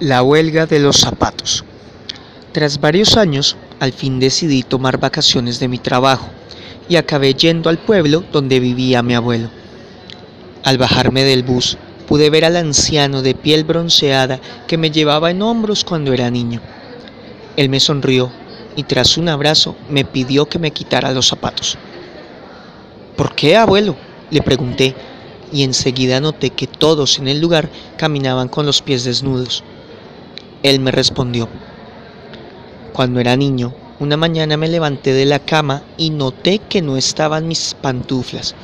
La huelga de los zapatos. Tras varios años, al fin decidí tomar vacaciones de mi trabajo y acabé yendo al pueblo donde vivía mi abuelo. Al bajarme del bus, pude ver al anciano de piel bronceada que me llevaba en hombros cuando era niño. Él me sonrió y tras un abrazo me pidió que me quitara los zapatos. ¿Por qué, abuelo? le pregunté y enseguida noté que todos en el lugar caminaban con los pies desnudos. Él me respondió, cuando era niño, una mañana me levanté de la cama y noté que no estaban mis pantuflas.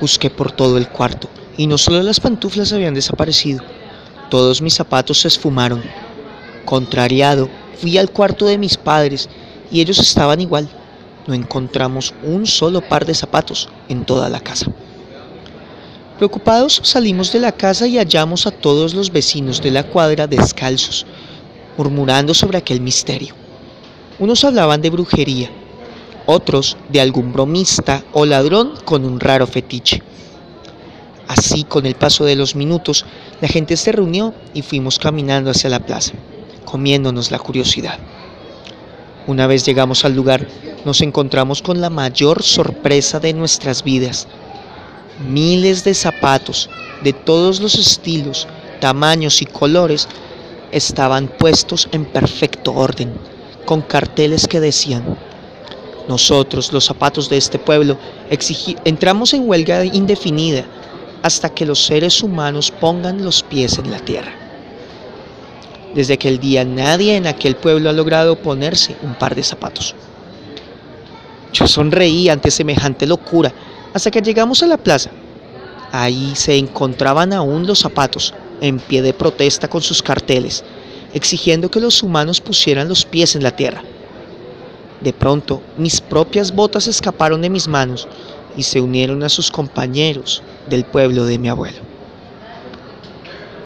Busqué por todo el cuarto y no solo las pantuflas habían desaparecido, todos mis zapatos se esfumaron. Contrariado, fui al cuarto de mis padres y ellos estaban igual. No encontramos un solo par de zapatos en toda la casa. Preocupados salimos de la casa y hallamos a todos los vecinos de la cuadra descalzos, murmurando sobre aquel misterio. Unos hablaban de brujería, otros de algún bromista o ladrón con un raro fetiche. Así, con el paso de los minutos, la gente se reunió y fuimos caminando hacia la plaza, comiéndonos la curiosidad. Una vez llegamos al lugar, nos encontramos con la mayor sorpresa de nuestras vidas Miles de zapatos de todos los estilos, tamaños y colores estaban puestos en perfecto orden, con carteles que decían, nosotros, los zapatos de este pueblo, entramos en huelga indefinida hasta que los seres humanos pongan los pies en la tierra. Desde aquel día nadie en aquel pueblo ha logrado ponerse un par de zapatos. Yo sonreí ante semejante locura hasta que llegamos a la plaza. Ahí se encontraban aún los zapatos, en pie de protesta con sus carteles, exigiendo que los humanos pusieran los pies en la tierra. De pronto, mis propias botas escaparon de mis manos y se unieron a sus compañeros del pueblo de mi abuelo.